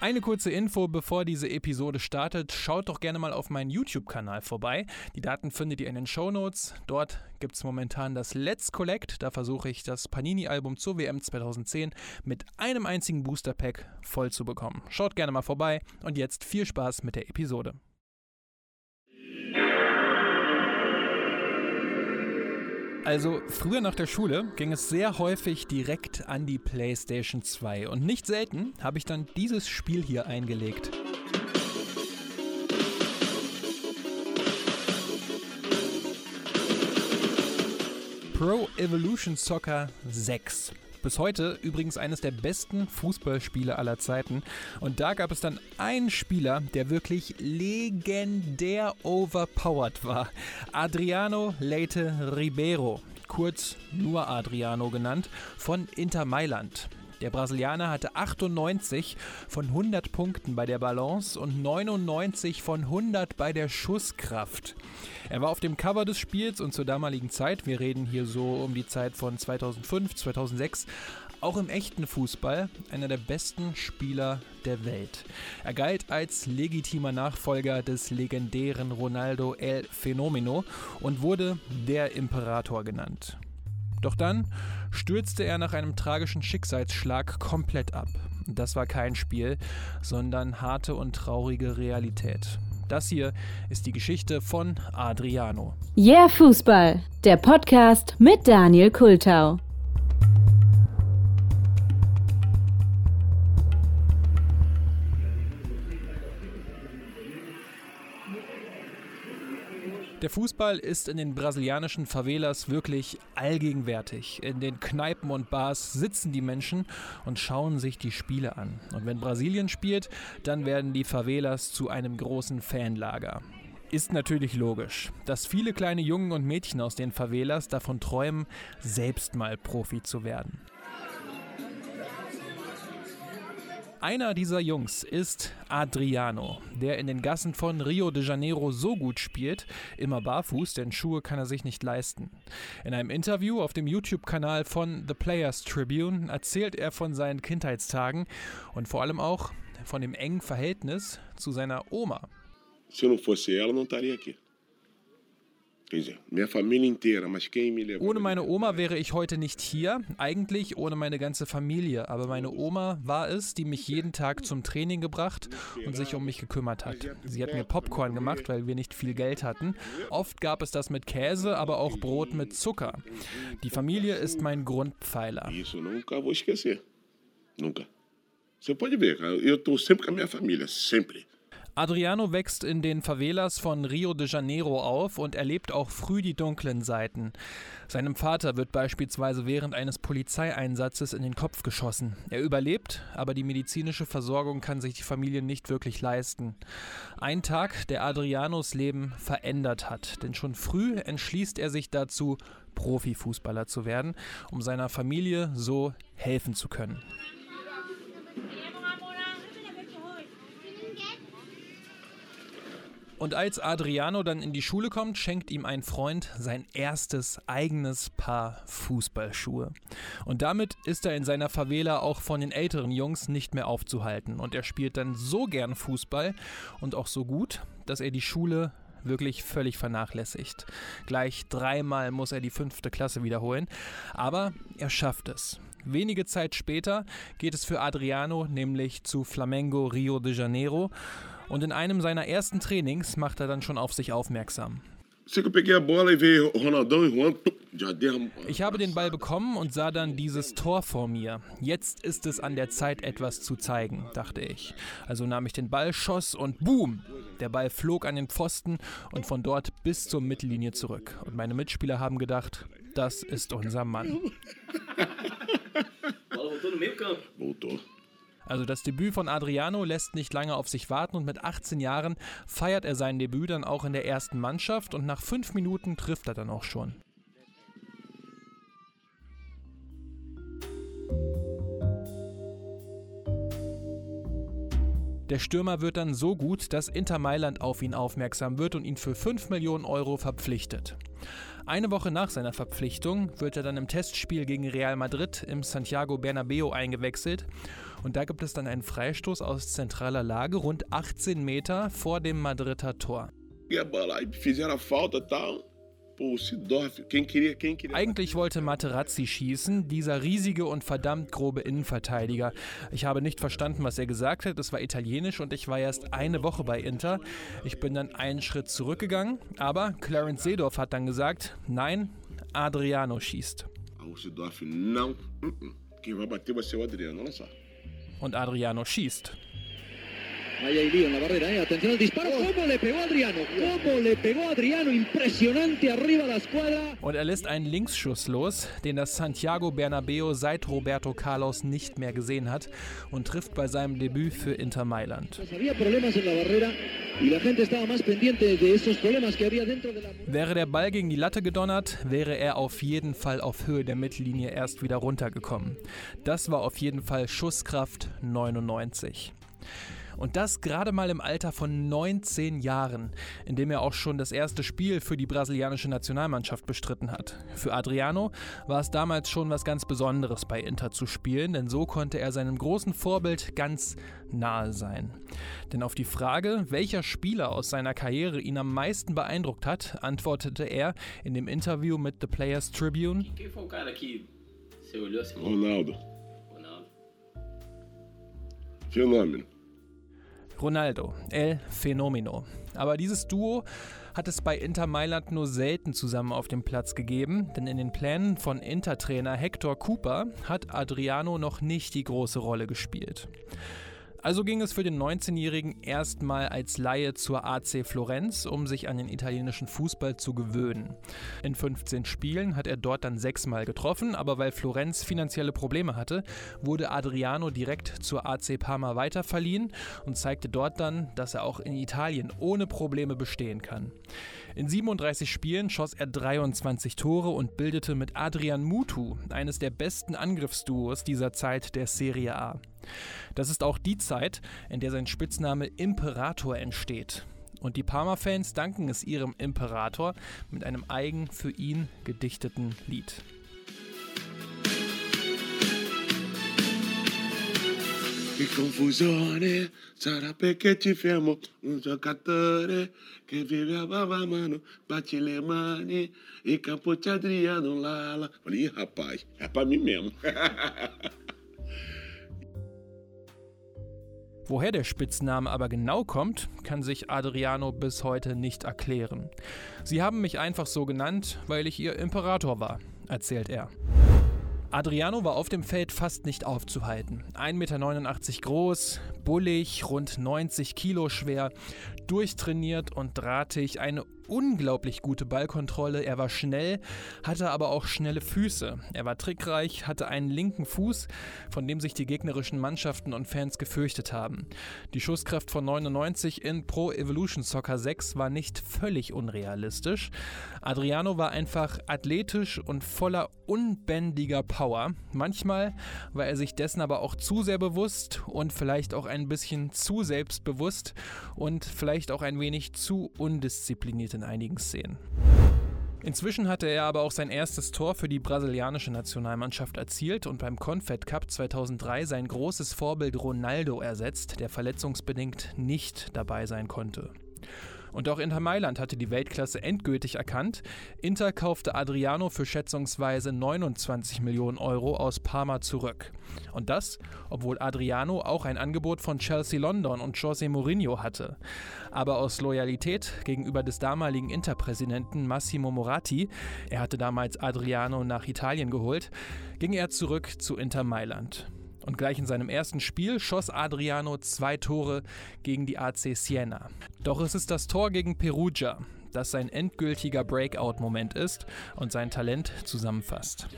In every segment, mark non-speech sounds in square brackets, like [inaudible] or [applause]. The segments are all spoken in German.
Eine kurze Info, bevor diese Episode startet. Schaut doch gerne mal auf meinen YouTube-Kanal vorbei. Die Daten findet ihr in den Show Notes. Dort gibt es momentan das Let's Collect. Da versuche ich das Panini-Album zur WM 2010 mit einem einzigen Booster-Pack voll zu bekommen. Schaut gerne mal vorbei und jetzt viel Spaß mit der Episode. Also früher nach der Schule ging es sehr häufig direkt an die PlayStation 2 und nicht selten habe ich dann dieses Spiel hier eingelegt. Pro Evolution Soccer 6. Bis heute übrigens eines der besten Fußballspiele aller Zeiten. Und da gab es dann einen Spieler, der wirklich legendär overpowered war. Adriano Leite Ribeiro, kurz nur Adriano genannt, von Inter Mailand. Der Brasilianer hatte 98 von 100 Punkten bei der Balance und 99 von 100 bei der Schusskraft. Er war auf dem Cover des Spiels und zur damaligen Zeit, wir reden hier so um die Zeit von 2005, 2006, auch im echten Fußball einer der besten Spieler der Welt. Er galt als legitimer Nachfolger des legendären Ronaldo El Fenomeno und wurde der Imperator genannt. Doch dann stürzte er nach einem tragischen Schicksalsschlag komplett ab. Das war kein Spiel, sondern harte und traurige Realität. Das hier ist die Geschichte von Adriano. Yeah Fußball, der Podcast mit Daniel Kultau. Der Fußball ist in den brasilianischen Favelas wirklich allgegenwärtig. In den Kneipen und Bars sitzen die Menschen und schauen sich die Spiele an. Und wenn Brasilien spielt, dann werden die Favelas zu einem großen Fanlager. Ist natürlich logisch, dass viele kleine Jungen und Mädchen aus den Favelas davon träumen, selbst mal Profi zu werden. Einer dieser Jungs ist Adriano, der in den Gassen von Rio de Janeiro so gut spielt, immer barfuß, denn Schuhe kann er sich nicht leisten. In einem Interview auf dem YouTube-Kanal von The Players Tribune erzählt er von seinen Kindheitstagen und vor allem auch von dem engen Verhältnis zu seiner Oma. Se não fosse ela, não estaria aqui. Ohne meine Oma wäre ich heute nicht hier, eigentlich ohne meine ganze Familie, aber meine Oma war es, die mich jeden Tag zum Training gebracht und sich um mich gekümmert hat. Sie hat mir Popcorn gemacht, weil wir nicht viel Geld hatten. Oft gab es das mit Käse, aber auch Brot mit Zucker. Die Familie ist mein Grundpfeiler. Você pode ver, eu estou sempre com a minha família, sempre. Adriano wächst in den Favelas von Rio de Janeiro auf und erlebt auch früh die dunklen Seiten. Seinem Vater wird beispielsweise während eines Polizeieinsatzes in den Kopf geschossen. Er überlebt, aber die medizinische Versorgung kann sich die Familie nicht wirklich leisten. Ein Tag, der Adrianos Leben verändert hat, denn schon früh entschließt er sich dazu, Profifußballer zu werden, um seiner Familie so helfen zu können. Und als Adriano dann in die Schule kommt, schenkt ihm ein Freund sein erstes eigenes Paar Fußballschuhe. Und damit ist er in seiner Favela auch von den älteren Jungs nicht mehr aufzuhalten. Und er spielt dann so gern Fußball und auch so gut, dass er die Schule wirklich völlig vernachlässigt. Gleich dreimal muss er die fünfte Klasse wiederholen, aber er schafft es. Wenige Zeit später geht es für Adriano nämlich zu Flamengo Rio de Janeiro und in einem seiner ersten Trainings macht er dann schon auf sich aufmerksam. E ich habe den Ball bekommen und sah dann dieses Tor vor mir. Jetzt ist es an der Zeit, etwas zu zeigen, dachte ich. Also nahm ich den Ball, schoss und boom! Der Ball flog an den Pfosten und von dort bis zur Mittellinie zurück. Und meine Mitspieler haben gedacht, das ist unser Mann. Voltou. Also das Debüt von Adriano lässt nicht lange auf sich warten und mit 18 Jahren feiert er sein Debüt dann auch in der ersten Mannschaft und nach fünf Minuten trifft er dann auch schon. Der Stürmer wird dann so gut, dass Inter Mailand auf ihn aufmerksam wird und ihn für 5 Millionen Euro verpflichtet. Eine Woche nach seiner Verpflichtung wird er dann im Testspiel gegen Real Madrid im Santiago Bernabeo eingewechselt und da gibt es dann einen Freistoß aus zentraler Lage, rund 18 Meter vor dem Madrider Tor. E a bola, aí fizeram a falta. Eigentlich wollte Materazzi schießen, dieser riesige und verdammt grobe Innenverteidiger. Ich habe nicht verstanden, was er gesagt hat. Es war italienisch und ich war erst eine Woche bei Inter. Ich bin dann einen Schritt zurückgegangen, aber Clarence Seedorf hat dann gesagt, nein, Adriano schießt. Und Adriano schießt. Ahí hay lío en la barrera, ¿eh? Atención al disparo. ¿Cómo le pegó Adriano? ¿Cómo le pegó Adriano? Impresionante arriba la escuadra. Und er lässt einen Linksschuss los, den das Santiago Bernabeo seit Roberto Carlos nicht mehr gesehen hat und trifft bei seinem Debüt für Inter Mailand. Wäre der Ball gegen die Latte gedonnert, wäre er auf jeden Fall auf Höhe der Mittellinie erst wieder runtergekommen. Das war auf jeden Fall Schusskraft 99. Und das gerade mal im Alter von 19 Jahren, in dem er auch schon das erste Spiel für die brasilianische Nationalmannschaft bestritten hat. Für Adriano war es damals schon was ganz Besonderes bei Inter zu spielen, denn so konnte er seinem großen Vorbild ganz nahe sein. Denn auf die Frage, welcher Spieler aus seiner Karriere ihn am meisten beeindruckt hat, antwortete er in dem Interview mit The Players Tribune. Quem foi o Ronaldo, El Fenomeno. Aber dieses Duo hat es bei Inter Mailand nur selten zusammen auf dem Platz gegeben, denn in den Plänen von Inter-Trainer Hector Cooper hat Adriano noch nicht die große Rolle gespielt. Also ging es für den 19-Jährigen erstmal als Laie zur AC Florenz, um sich an den italienischen Fußball zu gewöhnen. In 15 Spielen hat er dort dann sechsmal getroffen, aber weil Florenz finanzielle Probleme hatte, wurde Adriano direkt zur AC Parma weiterverliehen und zeigte dort dann, dass er auch in Italien ohne Probleme bestehen kann. In 37 Spielen schoss er 23 Tore und bildete mit Adrian Mutu eines der besten Angriffsduos dieser Zeit der Serie A. Das ist auch die Zeit, in der sein Spitzname Imperator entsteht. Und die Parma-Fans danken es ihrem Imperator mit einem eigen für ihn gedichteten Lied. Che confusione sarà perché ci fermo un giocatore che vive a bava mano, bate le mani e capote Adriano lá. Falei, rapaz, é pra mim mesmo. [laughs] Woher der Spitzname aber genau kommt, kann sich Adriano bis heute nicht erklären. Sie haben mich einfach so genannt, weil ich ihr Imperator war, erzählt er. Adriano war auf dem Feld fast nicht aufzuhalten. 1,89 Meter groß, bullig, rund 90 Kilo schwer, durchtrainiert und drahtig, eine unglaublich gute Ballkontrolle. Er war schnell, hatte aber auch schnelle Füße. Er war trickreich, hatte einen linken Fuß, von dem sich die gegnerischen Mannschaften und Fans gefürchtet haben. Die Schusskraft von 99 in Pro Evolution Soccer 6 war nicht völlig unrealistisch. Adriano war einfach athletisch und voller unbändiger Power. Manchmal war er sich dessen aber auch zu sehr bewusst und vielleicht auch ein bisschen zu selbstbewusst und vielleicht auch ein wenig zu undiszipliniert in einigen Szenen. Inzwischen hatte er aber auch sein erstes Tor für die brasilianische Nationalmannschaft erzielt und beim Confed Cup 2003 sein großes Vorbild Ronaldo ersetzt, der verletzungsbedingt nicht dabei sein konnte. Und auch Inter Mailand hatte die Weltklasse endgültig erkannt. Inter kaufte Adriano für schätzungsweise 29 Millionen Euro aus Parma zurück. Und das, obwohl Adriano auch ein Angebot von Chelsea London und José Mourinho hatte. Aber aus Loyalität gegenüber des damaligen Interpräsidenten Massimo Moratti, er hatte damals Adriano nach Italien geholt, ging er zurück zu Inter Mailand. Und gleich in seinem ersten Spiel schoss Adriano zwei Tore gegen die AC Siena. Doch es ist das Tor gegen Perugia, das sein endgültiger Breakout-Moment ist und sein Talent zusammenfasst.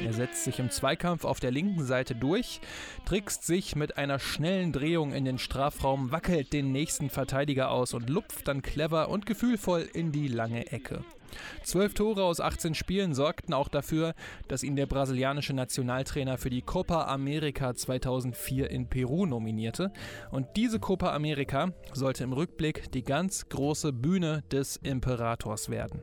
Er setzt sich im Zweikampf auf der linken Seite durch, trickst sich mit einer schnellen Drehung in den Strafraum, wackelt den nächsten Verteidiger aus und lupft dann clever und gefühlvoll in die lange Ecke. Zwölf Tore aus 18 Spielen sorgten auch dafür, dass ihn der brasilianische Nationaltrainer für die Copa America 2004 in Peru nominierte. Und diese Copa America sollte im Rückblick die ganz große Bühne des Imperators werden.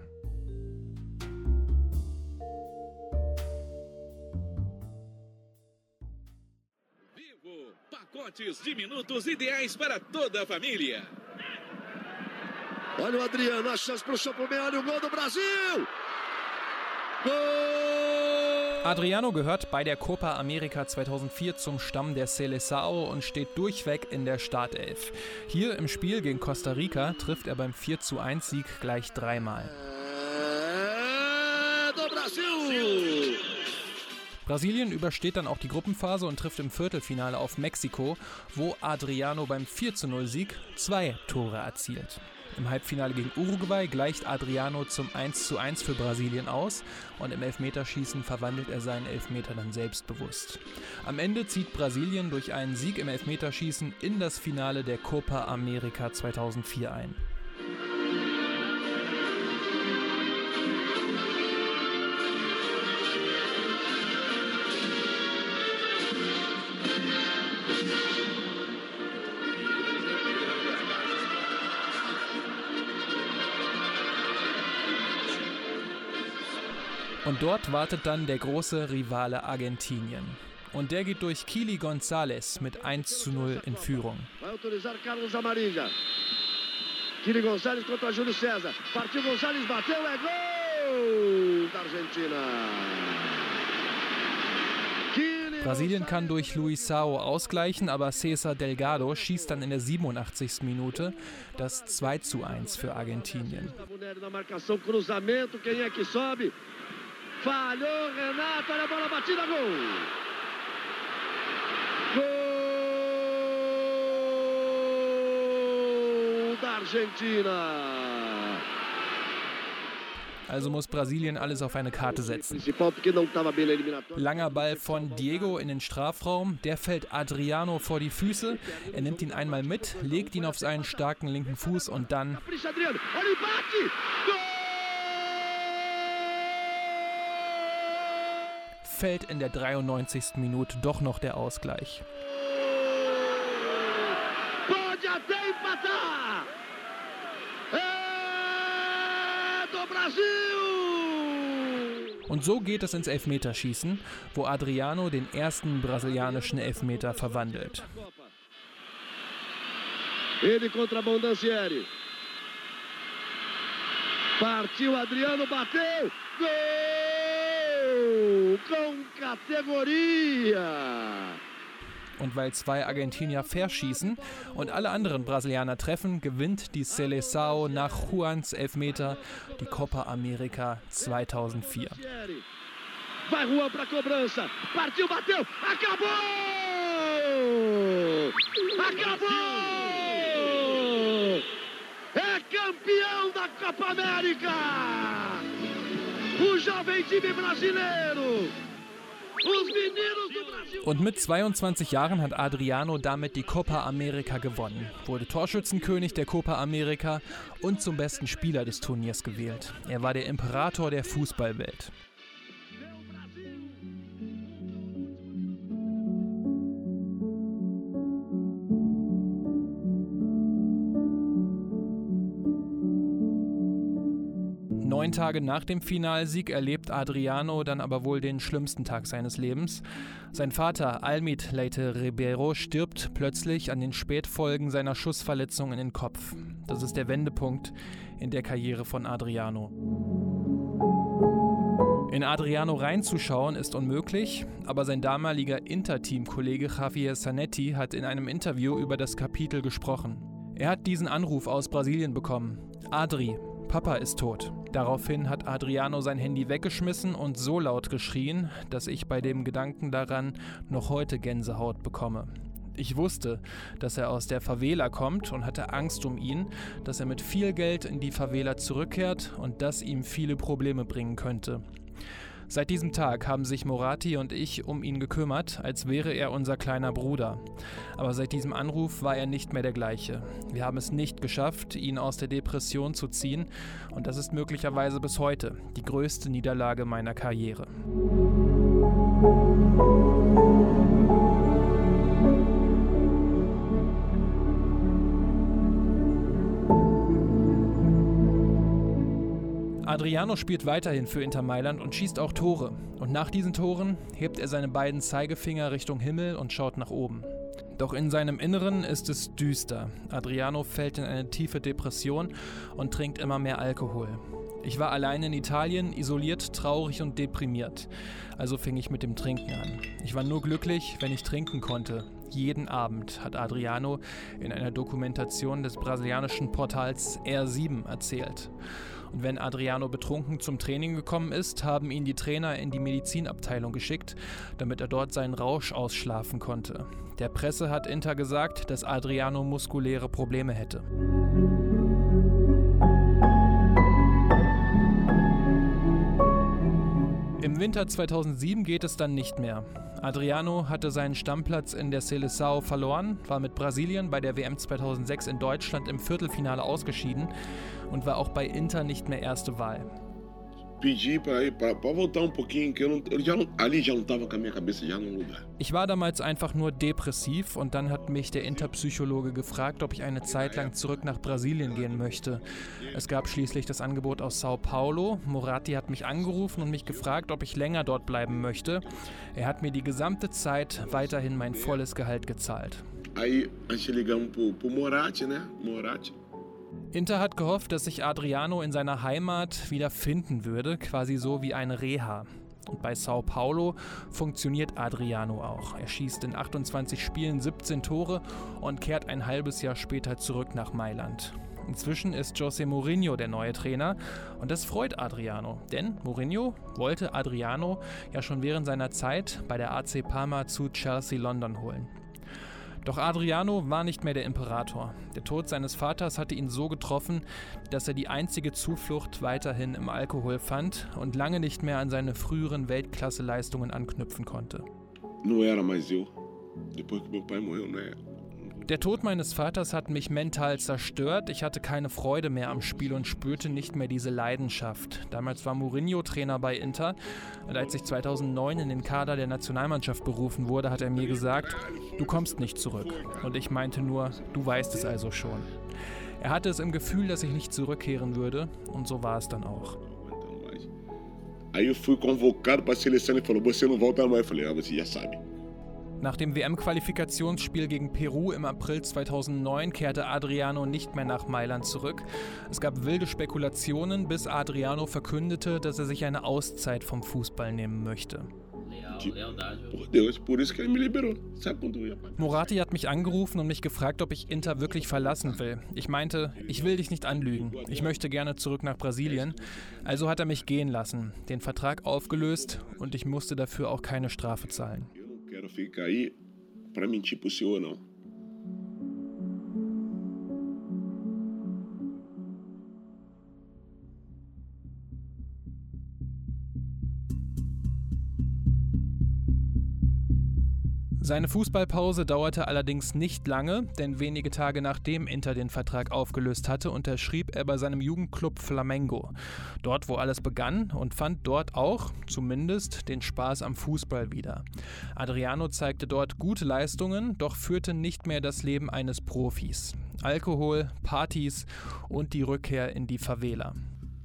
Pacotes de minutos ideais para toda a família. Olha o Adriano, a chance para o Chapomé, olha o gol do Brasil! Gol! Adriano gehört bei der Copa America 2004 zum Stamm der Seleção und steht durchweg in der Startelf. Hier im Spiel gegen Costa Rica trifft er beim 4:1 Sieg gleich dreimal. É do Brasil! Brasilien übersteht dann auch die Gruppenphase und trifft im Viertelfinale auf Mexiko, wo Adriano beim 4:0 Sieg zwei Tore erzielt. Im Halbfinale gegen Uruguay gleicht Adriano zum 1:1 für Brasilien aus und im Elfmeterschießen verwandelt er seinen Elfmeter dann selbstbewusst. Am Ende zieht Brasilien durch einen Sieg im Elfmeterschießen in das Finale der Copa America 2004 ein. Und dort wartet dann der große Rivale Argentinien. Und der geht durch Kili González mit 1 zu 0 in Führung. Kili Gonçalves contra Júlio César. Partiu Gonçalves, bateu, é gol da Argentina. Brasilien kann durch Luisao ausgleichen, aber Cesar Delgado schießt dann in der 87. Minute das 2 zu 1 für Argentinien. Falhou, Renato, olha a bola batida, gol! Gol da Argentina! Also muss Brasilien alles auf eine Karte setzen. Langer Ball von Diego in den Strafraum, der fällt Adriano vor die Füße. Er nimmt ihn einmal mit, legt ihn auf seinen starken linken Fuß und dann Capricha Adriano, olha o embate! Fällt in der 93. Minute doch noch der Ausgleich. Und so geht es ins Elfmeterschießen, wo Adriano den ersten brasilianischen Elfmeter verwandelt. Ele contra Bondancieri. Partiu Adriano, bateu! Gol! Com categoria! Und weil zwei Argentinier verschießen und alle anderen Brasilianer treffen, gewinnt die Seleção nach Juans Elfmeter die Copa America 2004. Vai Juan pra cobrança. Partiu, bateu. Acabou! Acabou! É campeão da Copa América! Jovem time brasileiro! Und mit 22 Jahren hat Adriano damit die Copa America gewonnen, wurde Torschützenkönig der Copa America und zum besten Spieler des Turniers gewählt. Er war der Imperator der Fußballwelt. Neun Tage nach dem Finalsieg erlebt Adriano dann aber wohl den schlimmsten Tag seines Lebens. Sein Vater Almid Leite Ribeiro stirbt plötzlich an den Spätfolgen seiner Schussverletzung in den Kopf. Das ist der Wendepunkt in der Karriere von Adriano. In Adriano reinzuschauen ist unmöglich, aber sein damaliger Interteam-Kollege Javier Zanetti hat in einem Interview über das Kapitel gesprochen. Er hat diesen Anruf aus Brasilien bekommen. Adri, Papa ist tot. Daraufhin hat Adriano sein Handy weggeschmissen und so laut geschrien, dass ich bei dem Gedanken daran noch heute Gänsehaut bekomme. Ich wusste, dass er aus der Favela kommt und hatte Angst um ihn, dass er mit viel Geld in die Favela zurückkehrt und das ihm viele Probleme bringen könnte. Seit diesem Tag haben sich Morati und ich um ihn gekümmert, als wäre er unser kleiner Bruder. Aber seit diesem Anruf war er nicht mehr der gleiche. Wir haben es nicht geschafft, ihn aus der Depression zu ziehen und das ist möglicherweise bis heute die größte Niederlage meiner Karriere. Adriano spielt weiterhin für Inter Mailand und schießt auch Tore. Und nach diesen Toren hebt er seine beiden Zeigefinger Richtung Himmel und schaut nach oben. Doch in seinem Inneren ist es düster. Adriano fällt in eine tiefe Depression und trinkt immer mehr Alkohol. Ich war allein in Italien, isoliert, traurig und deprimiert. Also fing ich mit dem Trinken an. Ich war nur glücklich, wenn ich trinken konnte. Jeden Abend, hat Adriano in einer Dokumentation des brasilianischen Portals R7 erzählt. Und wenn Adriano betrunken zum Training gekommen ist, haben ihn die Trainer in die Medizinabteilung geschickt, damit er dort seinen Rausch ausschlafen konnte. Der Presse hat Inter gesagt, dass Adriano muskuläre Probleme hätte. Im Winter 2007 geht es dann nicht mehr. Adriano hatte seinen Stammplatz in der Seleção verloren, war mit Brasilien bei der WM 2006 in Deutschland im Viertelfinale ausgeschieden und war auch bei Inter nicht mehr erste Wahl. Pedi para voltar um pouquinho, que eu, não, eu já não, ali já não estava com a minha cabeça já no lugar. Ich war damals einfach nur depressiv und dann hat mich der Interpsychologe gefragt, ob ich eine Zeit lang zurück nach Brasilien gehen möchte. Es gab schließlich das Angebot aus Sao Paulo. Moratti hat mich angerufen und mich gefragt, ob ich länger dort bleiben möchte. Er hat mir die gesamte Zeit weiterhin mein volles Gehalt gezahlt. Aí a gente ligamos pro, pro Moratti, né? Moratti. Inter hat gehofft, dass sich Adriano in seiner Heimat wieder finden würde, quasi so wie eine Reha. Und bei Sao Paulo funktioniert Adriano auch. Er schießt in 28 Spielen 17 Tore und kehrt ein halbes Jahr später zurück nach Mailand. Inzwischen ist José Mourinho der neue Trainer und das freut Adriano, denn Mourinho wollte Adriano ja schon während seiner Zeit bei der AC Parma zu Chelsea London holen. Doch Adriano war nicht mehr der Imperator. Der Tod seines Vaters hatte ihn so getroffen, dass er die einzige Zuflucht weiterhin im Alkohol fand und lange nicht mehr an seine früheren Weltklasseleistungen anknüpfen konnte. Não era mais eu. Depois que meu pai morreu, né? Der Tod meines Vaters hat mich mental zerstört. Ich hatte keine Freude mehr am Spiel und spürte nicht mehr diese Leidenschaft. Damals war Mourinho Trainer bei Inter und als ich 2009 in den Kader der Nationalmannschaft berufen wurde, hat er mir gesagt, du kommst nicht zurück. Und ich meinte nur, du weißt es also schon. Er hatte es im Gefühl, dass ich nicht zurückkehren würde und so war es dann auch. Aí eu fui convocado para a seleção e falou: Você não volta mais. Eu falei: Ah, você já sabe. Nach dem WM-Qualifikationsspiel gegen Peru im April 2009 kehrte Adriano nicht mehr nach Mailand zurück. Es gab wilde Spekulationen, bis Adriano verkündete, dass er sich eine Auszeit vom Fußball nehmen möchte. Morati hat mich angerufen und mich gefragt, ob ich Inter wirklich verlassen will. Ich meinte, ich will dich nicht anlügen. Ich möchte gerne zurück nach Brasilien. Also hat er mich gehen lassen, den Vertrag aufgelöst und ich musste dafür auch keine Strafe zahlen. Ficar aí para mentir pro senhor, não. Seine Fußballpause dauerte allerdings nicht lange, denn wenige Tage nachdem Inter den Vertrag aufgelöst hatte, unterschrieb er bei seinem Jugendclub Flamengo. Dort, wo alles begann und fand dort auch, zumindest, den Spaß am Fußball wieder. Adriano zeigte dort gute Leistungen, doch führte nicht mehr das Leben eines Profis. Alkohol, Partys und die Rückkehr in die Favela.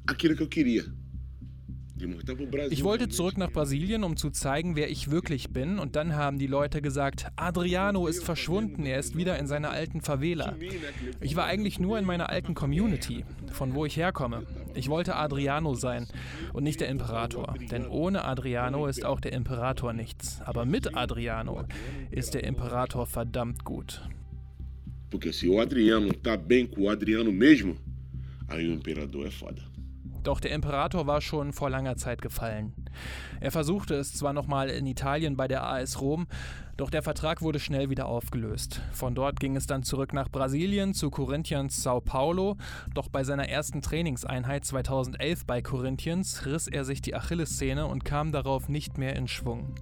Aquilo que eu queria. Ich wollte zurück nach Brasilien, um zu zeigen, wer ich wirklich bin. Und dann haben die Leute gesagt, Adriano ist verschwunden, er ist wieder in seiner alten Favela. Ich war eigentlich nur in meiner alten Community, von wo ich herkomme. Ich wollte Adriano sein und nicht der Imperator. Denn ohne Adriano ist auch der Imperator nichts. Aber mit Adriano ist der Imperator verdammt gut. Porque se o Adriano tá bem com o Adriano mesmo, aí o imperador é foda. Doch der Imperator war schon vor langer Zeit gefallen. Er versuchte es zwar nochmal in Italien bei der AS Rom, doch der Vertrag wurde schnell wieder aufgelöst. Von dort ging es dann zurück nach Brasilien zu Corinthians Sao Paulo, doch bei seiner ersten Trainingseinheit 2011 bei Corinthians riss er sich die Achillessehne und kam darauf nicht mehr in Schwung.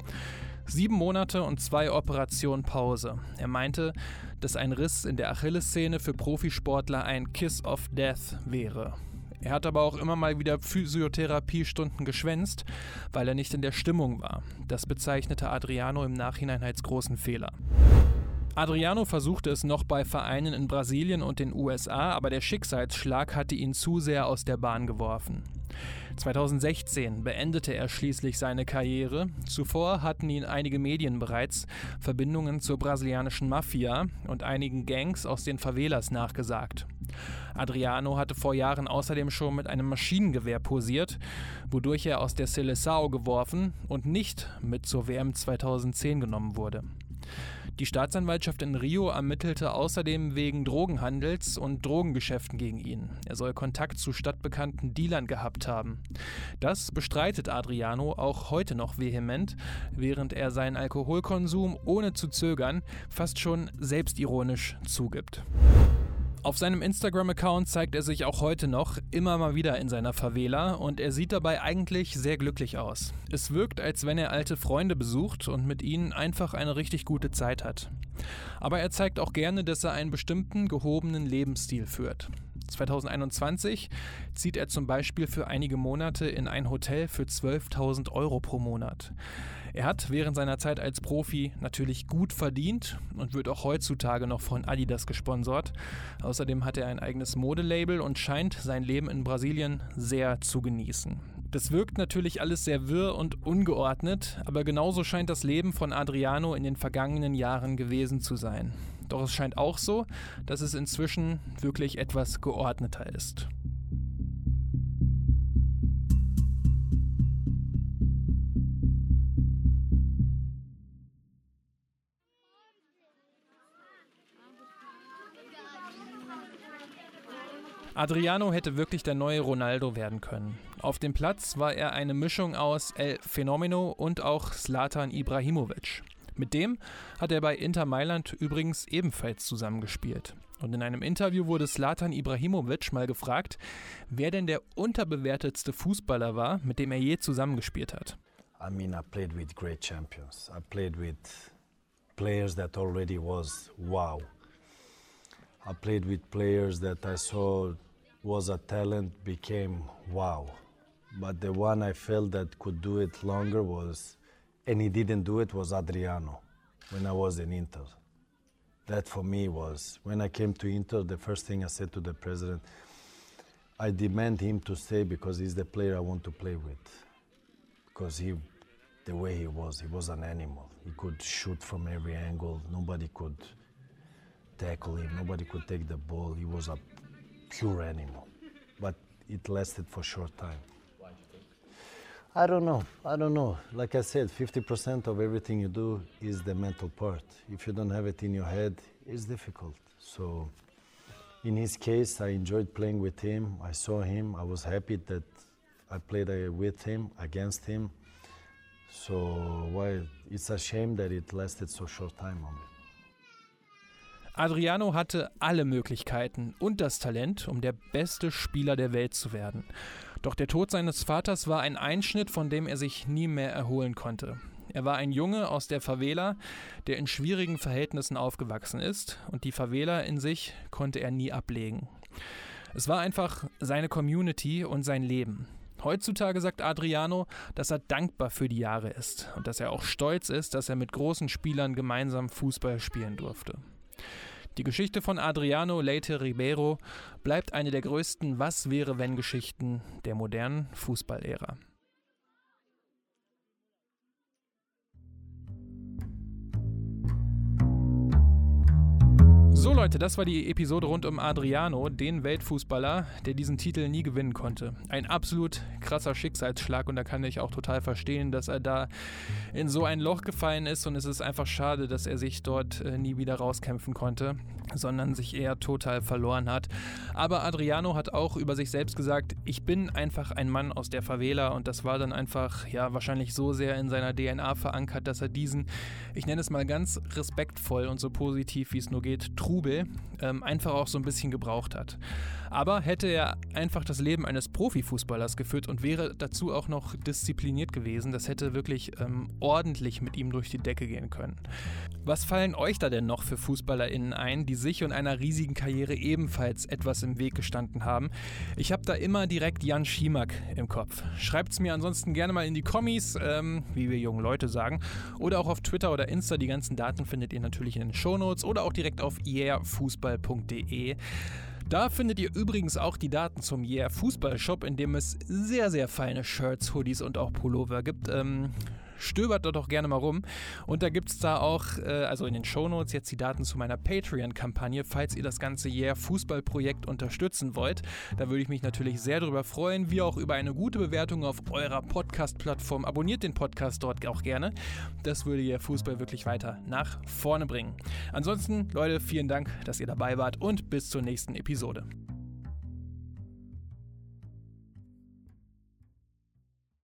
Sieben Monate und zwei Operationen Pause. Er meinte, dass ein Riss in der Achillessehne für Profisportler ein Kiss of Death wäre. Er hat aber auch immer mal wieder Physiotherapiestunden geschwänzt, weil er nicht in der Stimmung war. Das bezeichnete Adriano im Nachhinein als großen Fehler. Adriano versuchte es noch bei Vereinen in Brasilien und den USA, aber der Schicksalsschlag hatte ihn zu sehr aus der Bahn geworfen. 2016 beendete er schließlich seine Karriere. Zuvor hatten ihn einige Medien bereits Verbindungen zur brasilianischen Mafia und einigen Gangs aus den Favelas nachgesagt. Adriano hatte vor Jahren außerdem schon mit einem Maschinengewehr posiert, wodurch er aus der Seleção geworfen und nicht mit zur WM 2010 genommen wurde. Die Staatsanwaltschaft in Rio ermittelte außerdem wegen Drogenhandels und Drogengeschäften gegen ihn. Er soll Kontakt zu stadtbekannten Dealern gehabt haben. Das bestreitet Adriano auch heute noch vehement, während er seinen Alkoholkonsum ohne zu zögern fast schon selbstironisch zugibt. Auf seinem Instagram-Account zeigt er sich auch heute noch immer mal wieder in seiner Favela und er sieht dabei eigentlich sehr glücklich aus. Es wirkt, als wenn er alte Freunde besucht und mit ihnen einfach eine richtig gute Zeit hat. Aber er zeigt auch gerne, dass er einen bestimmten gehobenen Lebensstil führt. 2021 zieht er zum Beispiel für einige Monate in ein Hotel für 12.000 Euro pro Monat. Er hat während seiner Zeit als Profi natürlich gut verdient und wird auch heutzutage noch von Adidas gesponsert. Außerdem hat er ein eigenes Modelabel und scheint sein Leben in Brasilien sehr zu genießen. Das wirkt natürlich alles sehr wirr und ungeordnet, aber genauso scheint das Leben von Adriano in den vergangenen Jahren gewesen zu sein. Doch es scheint auch so, dass es inzwischen wirklich etwas geordneter ist. Adriano hätte wirklich der neue Ronaldo werden können. Auf dem Platz war er eine Mischung aus El Fenomeno und auch Slatan Ibrahimovic. Mit dem hat er bei Inter Mailand übrigens ebenfalls zusammengespielt. Und in einem Interview wurde Slatan Ibrahimovic mal gefragt, wer denn der unterbewertetste Fußballer war, mit dem er je zusammengespielt hat. I mean, I played with great champions. I played with players that already was wow. I played with players that I saw was a talent became wow. But the one I felt that could do it longer was, and he didn't do it, was Adriano when I was in Inter. That for me was, when I came to Inter, the first thing I said to the president, I demand him to stay because he's the player I want to play with. Because he, the way he was, he was an animal. He could shoot from every angle. Nobody could tackle him. Nobody could take the ball. He was a pure animal. But it lasted for a short time. I don't know. I don't know. Like I said, 50% of everything you do is the mental part. If you don't have it in your head, it's difficult. So, in his case, I enjoyed playing with him. I saw him. I was happy that I played uh, with him, against him. So, why? It's a shame that it lasted so short time on me. Adriano hatte alle Möglichkeiten und das Talent, um der beste Spieler der Welt zu werden. Doch der Tod seines Vaters war ein Einschnitt, von dem er sich nie mehr erholen konnte. Er war ein Junge aus der Favela, der in schwierigen Verhältnissen aufgewachsen ist, und die Favela in sich konnte er nie ablegen. Es war einfach seine Community und sein Leben. Heutzutage sagt Adriano, dass er dankbar für die Jahre ist und dass er auch stolz ist, dass er mit großen Spielern gemeinsam Fußball spielen durfte. Die Geschichte von Adriano Leite Ribeiro bleibt eine der größten Was wäre wenn Geschichten der modernen Fußballära. So Leute, das war die Episode rund um Adriano, den Weltfußballer, der diesen Titel nie gewinnen konnte. Ein absolut krasser Schicksalsschlag und da kann ich auch total verstehen, dass er da in so ein Loch gefallen ist und es ist einfach schade, dass er sich dort äh, nie wieder rauskämpfen konnte. Sondern sich eher total verloren hat. Aber Adriano hat auch über sich selbst gesagt, ich bin einfach ein Mann aus der Favela und das war dann einfach, ja, wahrscheinlich so sehr in seiner DNA verankert, dass er diesen, ich nenne es mal ganz respektvoll und so positiv wie es nur geht, Trubel, ähm, einfach auch so ein bisschen gebraucht hat. Aber hätte er einfach das Leben eines Profifußballers geführt und wäre dazu auch noch diszipliniert gewesen, das hätte wirklich ähm, ordentlich mit ihm durch die Decke gehen können. Was fallen euch da denn noch für FußballerInnen ein, die sich und einer riesigen Karriere ebenfalls etwas im Weg gestanden haben? Ich habe da immer direkt Jan Schimak im Kopf. Schreibt es mir ansonsten gerne mal in die Kommis, ähm, wie wir jungen Leute sagen, oder auch auf Twitter oder Insta. Die ganzen Daten findet ihr natürlich in den Shownotes oder auch direkt auf yeahfußball.de. Da findet ihr übrigens auch die Daten zum Yeah Fußball Shop, in dem es sehr, sehr feine Shirts, Hoodies und auch Pullover gibt. Ähm, stöbert dort doch gerne mal rum. Und da gibt es da auch, äh, also in den Shownotes, jetzt die Daten zu meiner Patreon-Kampagne, falls ihr das ganze Yeah Fußball-Projekt unterstützen wollt. Da würde ich mich natürlich sehr darüber freuen, wie auch über eine gute Bewertung auf eurer Podcast-Plattform. Abonniert den Podcast dort auch gerne. Das würde Yeah Fußball wirklich weiter nach vorne bringen. Ansonsten, Leute, vielen Dank, dass ihr dabei wart und bis zur nächsten Episode.